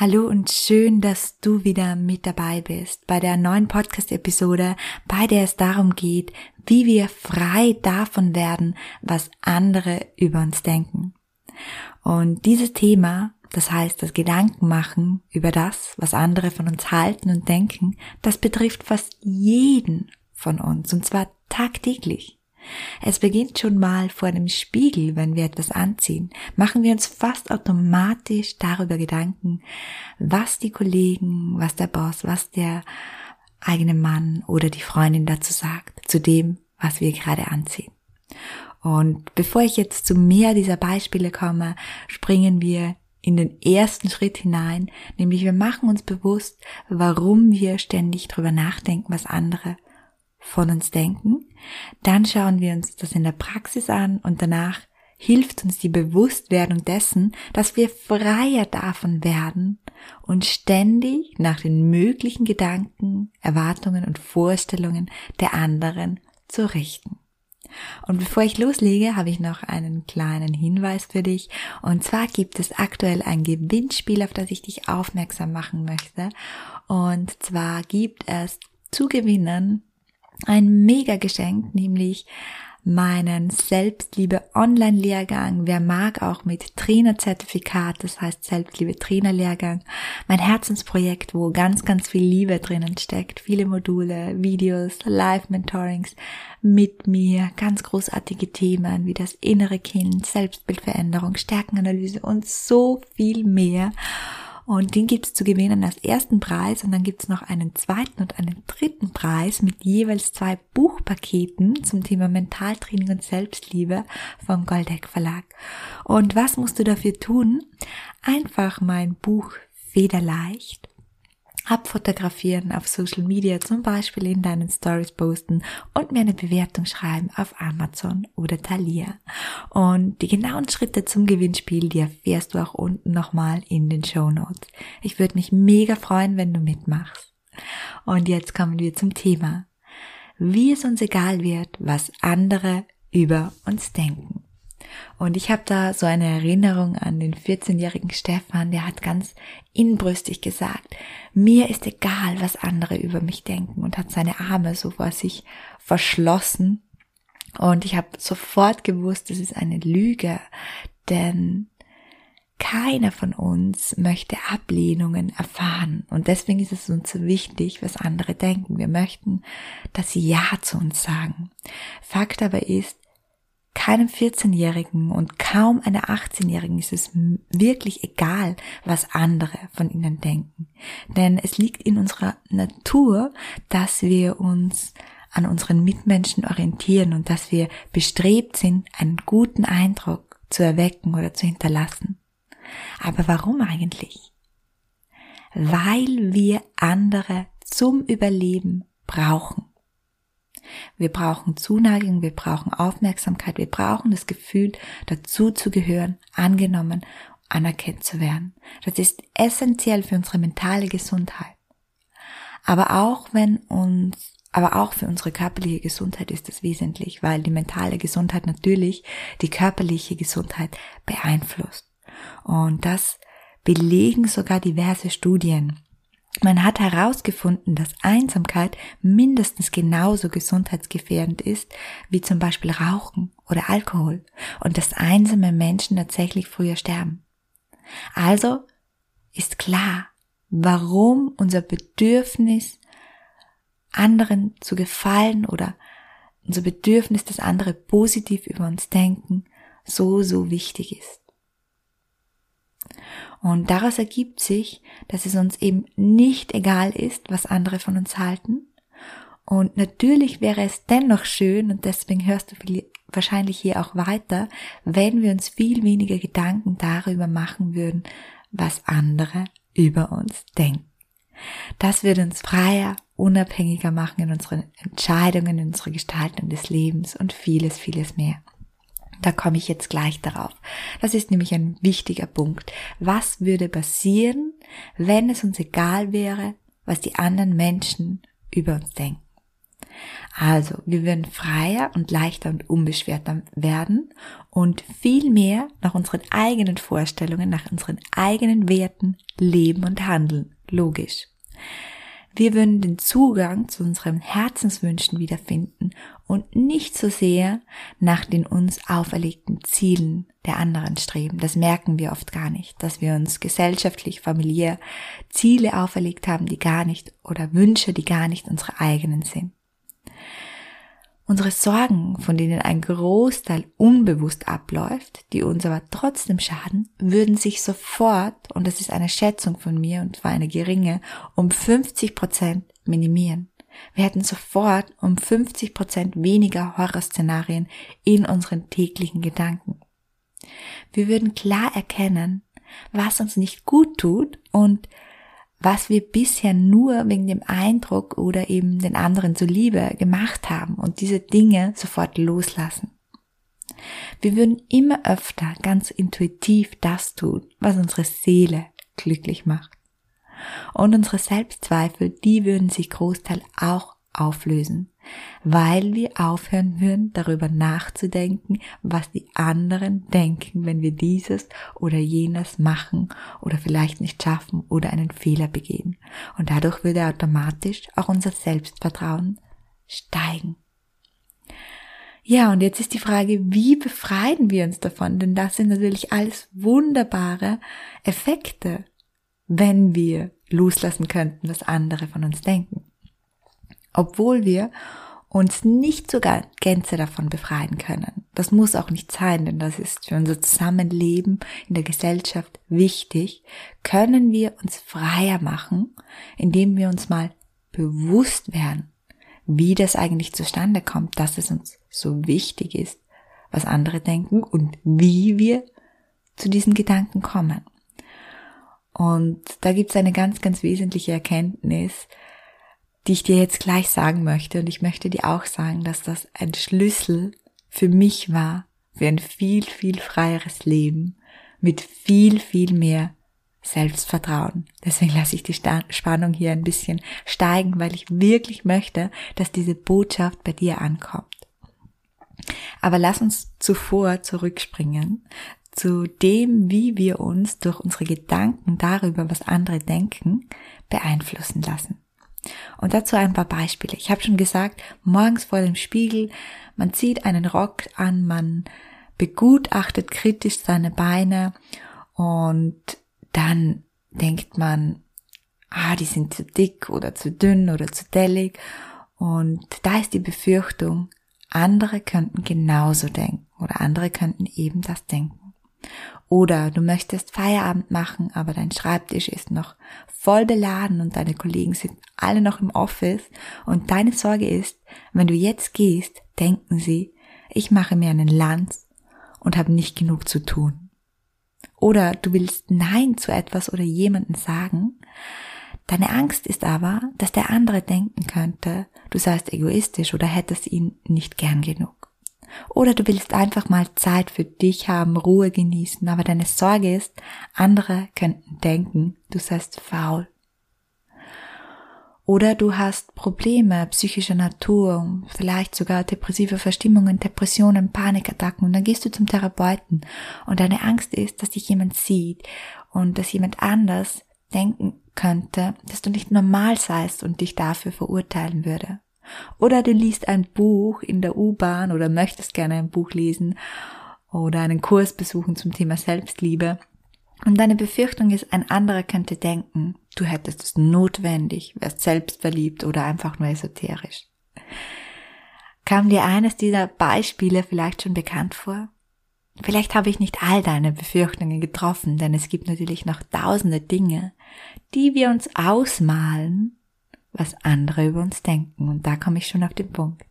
Hallo und schön, dass du wieder mit dabei bist bei der neuen Podcast-Episode, bei der es darum geht, wie wir frei davon werden, was andere über uns denken. Und dieses Thema, das heißt das Gedankenmachen über das, was andere von uns halten und denken, das betrifft fast jeden von uns, und zwar tagtäglich. Es beginnt schon mal vor dem Spiegel, wenn wir etwas anziehen, machen wir uns fast automatisch darüber Gedanken, was die Kollegen, was der Boss, was der eigene Mann oder die Freundin dazu sagt, zu dem, was wir gerade anziehen. Und bevor ich jetzt zu mehr dieser Beispiele komme, springen wir in den ersten Schritt hinein, nämlich wir machen uns bewusst, warum wir ständig drüber nachdenken, was andere von uns denken. Dann schauen wir uns das in der Praxis an und danach hilft uns die Bewusstwerdung dessen, dass wir freier davon werden und ständig nach den möglichen Gedanken, Erwartungen und Vorstellungen der anderen zu richten. Und bevor ich loslege, habe ich noch einen kleinen Hinweis für dich. Und zwar gibt es aktuell ein Gewinnspiel, auf das ich dich aufmerksam machen möchte. Und zwar gibt es zu gewinnen ein mega Geschenk, nämlich meinen Selbstliebe Online Lehrgang. Wer mag auch mit Trainerzertifikat, das heißt Selbstliebe Trainer Lehrgang. Mein Herzensprojekt, wo ganz, ganz viel Liebe drinnen steckt. Viele Module, Videos, Live Mentorings mit mir, ganz großartige Themen wie das innere Kind, Selbstbildveränderung, Stärkenanalyse und so viel mehr. Und den gibt's zu gewinnen als ersten Preis und dann gibt's noch einen zweiten und einen dritten Preis mit jeweils zwei Buchpaketen zum Thema Mentaltraining und Selbstliebe vom Goldeck Verlag. Und was musst du dafür tun? Einfach mein Buch Federleicht abfotografieren auf Social Media, zum Beispiel in deinen Stories posten und mir eine Bewertung schreiben auf Amazon oder Thalia. Und die genauen Schritte zum Gewinnspiel, die erfährst du auch unten nochmal in den Show Notes. Ich würde mich mega freuen, wenn du mitmachst. Und jetzt kommen wir zum Thema. Wie es uns egal wird, was andere über uns denken. Und ich habe da so eine Erinnerung an den 14-jährigen Stefan, der hat ganz inbrüstig gesagt, mir ist egal, was andere über mich denken und hat seine Arme so vor sich verschlossen. Und ich habe sofort gewusst, das ist eine Lüge, denn keiner von uns möchte Ablehnungen erfahren. Und deswegen ist es uns so wichtig, was andere denken. Wir möchten, dass sie Ja zu uns sagen. Fakt aber ist, keinem 14-Jährigen und kaum einer 18-Jährigen ist es wirklich egal, was andere von ihnen denken. Denn es liegt in unserer Natur, dass wir uns an unseren Mitmenschen orientieren und dass wir bestrebt sind, einen guten Eindruck zu erwecken oder zu hinterlassen. Aber warum eigentlich? Weil wir andere zum Überleben brauchen. Wir brauchen Zuneigung, wir brauchen Aufmerksamkeit, wir brauchen das Gefühl, dazu zu gehören, angenommen, anerkannt zu werden. Das ist essentiell für unsere mentale Gesundheit. Aber auch wenn uns, aber auch für unsere körperliche Gesundheit ist das wesentlich, weil die mentale Gesundheit natürlich die körperliche Gesundheit beeinflusst. Und das belegen sogar diverse Studien. Man hat herausgefunden, dass Einsamkeit mindestens genauso gesundheitsgefährdend ist wie zum Beispiel Rauchen oder Alkohol und dass einsame Menschen tatsächlich früher sterben. Also ist klar, warum unser Bedürfnis, anderen zu gefallen oder unser Bedürfnis, dass andere positiv über uns denken, so, so wichtig ist. Und daraus ergibt sich, dass es uns eben nicht egal ist, was andere von uns halten. Und natürlich wäre es dennoch schön, und deswegen hörst du wahrscheinlich hier auch weiter, wenn wir uns viel weniger Gedanken darüber machen würden, was andere über uns denken. Das wird uns freier, unabhängiger machen in unseren Entscheidungen, in unserer Gestaltung des Lebens und vieles, vieles mehr. Da komme ich jetzt gleich darauf. Das ist nämlich ein wichtiger Punkt. Was würde passieren, wenn es uns egal wäre, was die anderen Menschen über uns denken? Also, wir würden freier und leichter und unbeschwerter werden und viel mehr nach unseren eigenen Vorstellungen, nach unseren eigenen Werten leben und handeln. Logisch. Wir würden den Zugang zu unseren Herzenswünschen wiederfinden und nicht so sehr nach den uns auferlegten Zielen der anderen streben. Das merken wir oft gar nicht, dass wir uns gesellschaftlich, familiär Ziele auferlegt haben, die gar nicht oder Wünsche, die gar nicht unsere eigenen sind. Unsere Sorgen, von denen ein Großteil unbewusst abläuft, die uns aber trotzdem schaden, würden sich sofort, und das ist eine Schätzung von mir und zwar eine geringe, um 50 Prozent minimieren. Wir hätten sofort um 50 Prozent weniger Horrorszenarien in unseren täglichen Gedanken. Wir würden klar erkennen, was uns nicht gut tut und was wir bisher nur wegen dem Eindruck oder eben den anderen zuliebe gemacht haben und diese Dinge sofort loslassen. Wir würden immer öfter ganz intuitiv das tun, was unsere Seele glücklich macht. Und unsere Selbstzweifel, die würden sich Großteil auch auflösen, weil wir aufhören würden, darüber nachzudenken, was die anderen denken, wenn wir dieses oder jenes machen oder vielleicht nicht schaffen oder einen Fehler begehen. Und dadurch würde automatisch auch unser Selbstvertrauen steigen. Ja, und jetzt ist die Frage, wie befreien wir uns davon? Denn das sind natürlich alles wunderbare Effekte, wenn wir loslassen könnten, was andere von uns denken obwohl wir uns nicht sogar Gänze davon befreien können. Das muss auch nicht sein, denn das ist für unser Zusammenleben in der Gesellschaft wichtig, können wir uns freier machen, indem wir uns mal bewusst werden, wie das eigentlich zustande kommt, dass es uns so wichtig ist, was andere denken und wie wir zu diesen Gedanken kommen. Und da gibt es eine ganz, ganz wesentliche Erkenntnis, die ich dir jetzt gleich sagen möchte. Und ich möchte dir auch sagen, dass das ein Schlüssel für mich war, für ein viel, viel freieres Leben mit viel, viel mehr Selbstvertrauen. Deswegen lasse ich die Spannung hier ein bisschen steigen, weil ich wirklich möchte, dass diese Botschaft bei dir ankommt. Aber lass uns zuvor zurückspringen zu dem, wie wir uns durch unsere Gedanken darüber, was andere denken, beeinflussen lassen. Und dazu ein paar Beispiele. Ich habe schon gesagt, morgens vor dem Spiegel, man zieht einen Rock an, man begutachtet kritisch seine Beine und dann denkt man, ah, die sind zu dick oder zu dünn oder zu dellig. Und da ist die Befürchtung, andere könnten genauso denken oder andere könnten eben das denken. Oder du möchtest Feierabend machen, aber dein Schreibtisch ist noch voll beladen und deine Kollegen sind alle noch im Office und deine Sorge ist, wenn du jetzt gehst, denken sie, ich mache mir einen Lanz und habe nicht genug zu tun. Oder du willst Nein zu etwas oder jemanden sagen, deine Angst ist aber, dass der andere denken könnte, du seist egoistisch oder hättest ihn nicht gern genug. Oder du willst einfach mal Zeit für dich haben, Ruhe genießen, aber deine Sorge ist, andere könnten denken, du seist faul. Oder du hast Probleme psychischer Natur, vielleicht sogar depressive Verstimmungen, Depressionen, Panikattacken und dann gehst du zum Therapeuten und deine Angst ist, dass dich jemand sieht und dass jemand anders denken könnte, dass du nicht normal seist und dich dafür verurteilen würde. Oder du liest ein Buch in der U-Bahn oder möchtest gerne ein Buch lesen oder einen Kurs besuchen zum Thema Selbstliebe. Und deine Befürchtung ist, ein anderer könnte denken, du hättest es notwendig, wärst selbstverliebt oder einfach nur esoterisch. Kam dir eines dieser Beispiele vielleicht schon bekannt vor? Vielleicht habe ich nicht all deine Befürchtungen getroffen, denn es gibt natürlich noch tausende Dinge, die wir uns ausmalen, was andere über uns denken. Und da komme ich schon auf den Punkt.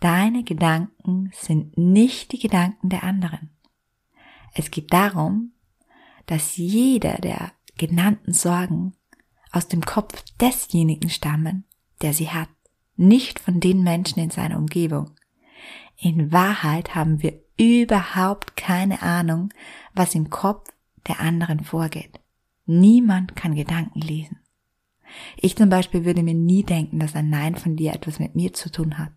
Deine Gedanken sind nicht die Gedanken der anderen. Es geht darum, dass jeder der genannten Sorgen aus dem Kopf desjenigen stammen, der sie hat, nicht von den Menschen in seiner Umgebung. In Wahrheit haben wir überhaupt keine Ahnung, was im Kopf der anderen vorgeht. Niemand kann Gedanken lesen. Ich zum Beispiel würde mir nie denken, dass ein Nein von dir etwas mit mir zu tun hat.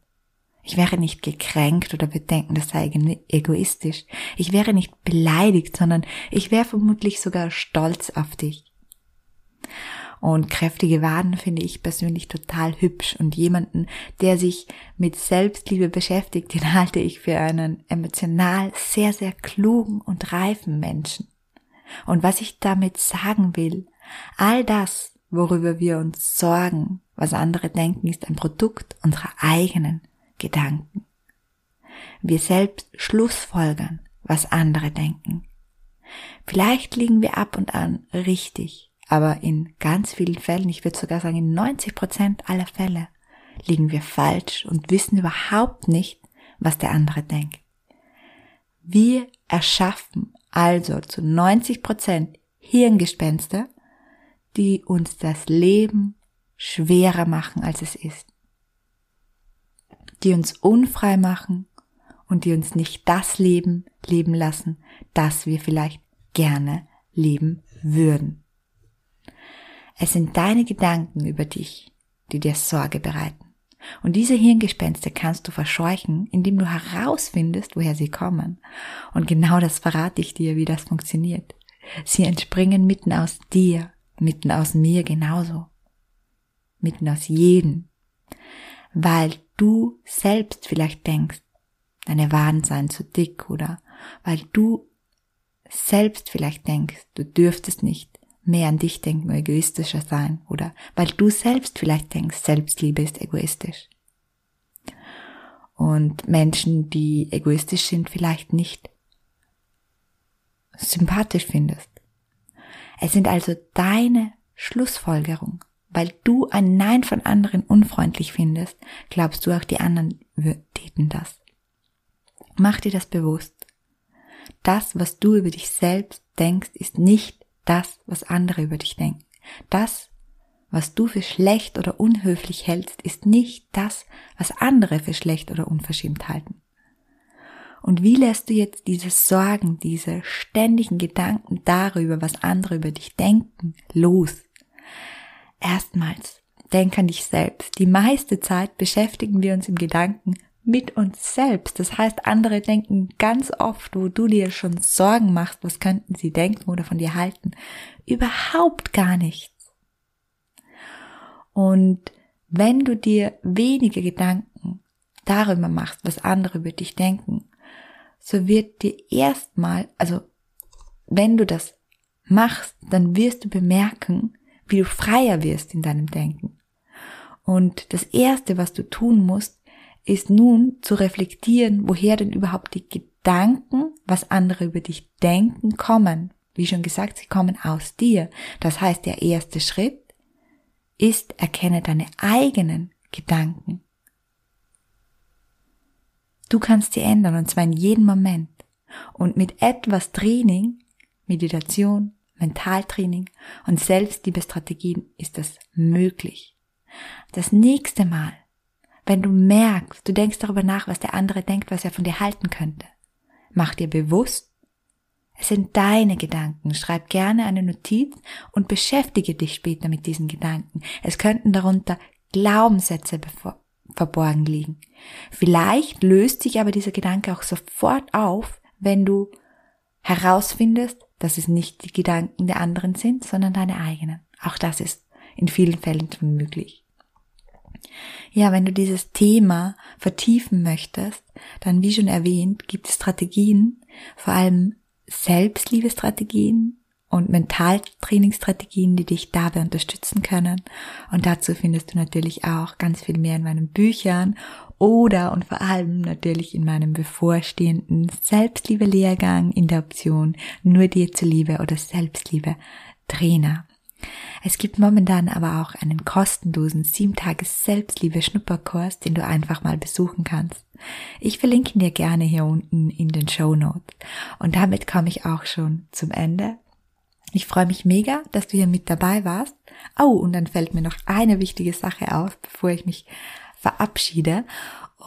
Ich wäre nicht gekränkt oder würde denken, das sei egoistisch. Ich wäre nicht beleidigt, sondern ich wäre vermutlich sogar stolz auf dich. Und kräftige Waden finde ich persönlich total hübsch und jemanden, der sich mit Selbstliebe beschäftigt, den halte ich für einen emotional sehr, sehr klugen und reifen Menschen. Und was ich damit sagen will, all das, worüber wir uns sorgen, was andere denken, ist ein Produkt unserer eigenen Gedanken. Wir selbst schlussfolgern, was andere denken. Vielleicht liegen wir ab und an richtig, aber in ganz vielen Fällen, ich würde sogar sagen in 90 Prozent aller Fälle, liegen wir falsch und wissen überhaupt nicht, was der andere denkt. Wir erschaffen also zu 90 Prozent Hirngespenster, die uns das Leben schwerer machen, als es ist. Die uns unfrei machen und die uns nicht das Leben leben lassen, das wir vielleicht gerne leben würden. Es sind deine Gedanken über dich, die dir Sorge bereiten. Und diese Hirngespenste kannst du verscheuchen, indem du herausfindest, woher sie kommen. Und genau das verrate ich dir, wie das funktioniert. Sie entspringen mitten aus dir, mitten aus mir genauso. Mitten aus jedem. Weil du selbst vielleicht denkst, deine Waden seien zu dick oder weil du selbst vielleicht denkst, du dürftest nicht mehr an dich denken, egoistischer sein oder weil du selbst vielleicht denkst, Selbstliebe ist egoistisch. Und Menschen, die egoistisch sind, vielleicht nicht sympathisch findest. Es sind also deine Schlussfolgerung. Weil du ein Nein von anderen unfreundlich findest, glaubst du auch die anderen täten das. Mach dir das bewusst. Das, was du über dich selbst denkst, ist nicht das, was andere über dich denken. Das, was du für schlecht oder unhöflich hältst, ist nicht das, was andere für schlecht oder unverschämt halten. Und wie lässt du jetzt diese Sorgen, diese ständigen Gedanken darüber, was andere über dich denken, los? Erstmals, denk an dich selbst. Die meiste Zeit beschäftigen wir uns im Gedanken mit uns selbst. Das heißt, andere denken ganz oft, wo du dir schon Sorgen machst, was könnten sie denken oder von dir halten, überhaupt gar nichts. Und wenn du dir wenige Gedanken darüber machst, was andere über dich denken, so wird dir erstmal, also wenn du das machst, dann wirst du bemerken, wie du freier wirst in deinem Denken. Und das erste, was du tun musst, ist nun zu reflektieren, woher denn überhaupt die Gedanken, was andere über dich denken, kommen. Wie schon gesagt, sie kommen aus dir. Das heißt, der erste Schritt ist, erkenne deine eigenen Gedanken. Du kannst sie ändern und zwar in jedem Moment. Und mit etwas Training, Meditation, Mentaltraining und Selbstliebestrategien ist das möglich. Das nächste Mal, wenn du merkst, du denkst darüber nach, was der andere denkt, was er von dir halten könnte, mach dir bewusst, es sind deine Gedanken. Schreib gerne eine Notiz und beschäftige dich später mit diesen Gedanken. Es könnten darunter Glaubenssätze verborgen liegen. Vielleicht löst sich aber dieser Gedanke auch sofort auf, wenn du herausfindest, dass es nicht die Gedanken der anderen sind, sondern deine eigenen. Auch das ist in vielen Fällen schon möglich. Ja, wenn du dieses Thema vertiefen möchtest, dann wie schon erwähnt, gibt es Strategien, vor allem Selbstliebestrategien und Mentaltrainingsstrategien, die dich dabei unterstützen können. Und dazu findest du natürlich auch ganz viel mehr in meinen Büchern oder und vor allem natürlich in meinem bevorstehenden Selbstliebe-Lehrgang in der Option Nur dir zuliebe oder Selbstliebe Trainer. Es gibt momentan aber auch einen kostenlosen 7 Tages Selbstliebe Schnupperkurs, den du einfach mal besuchen kannst. Ich verlinke ihn dir gerne hier unten in den Show Notes. Und damit komme ich auch schon zum Ende. Ich freue mich mega, dass du hier mit dabei warst. Oh, und dann fällt mir noch eine wichtige Sache auf, bevor ich mich verabschiede.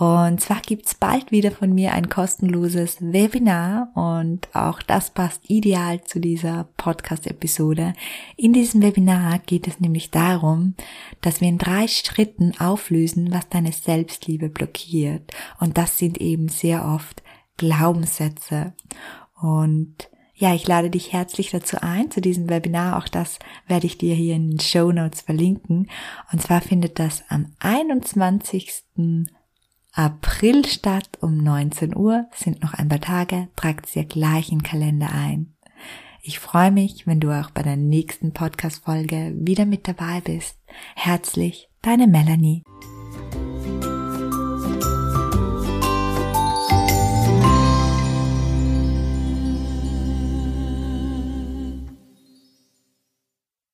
Und zwar gibt's bald wieder von mir ein kostenloses Webinar und auch das passt ideal zu dieser Podcast-Episode. In diesem Webinar geht es nämlich darum, dass wir in drei Schritten auflösen, was deine Selbstliebe blockiert. Und das sind eben sehr oft Glaubenssätze. Und ja, ich lade dich herzlich dazu ein, zu diesem Webinar. Auch das werde ich dir hier in den Show Notes verlinken. Und zwar findet das am 21. April statt um 19 Uhr. Sind noch ein paar Tage. Tragt es dir gleich in Kalender ein. Ich freue mich, wenn du auch bei der nächsten Podcast-Folge wieder mit dabei bist. Herzlich, deine Melanie.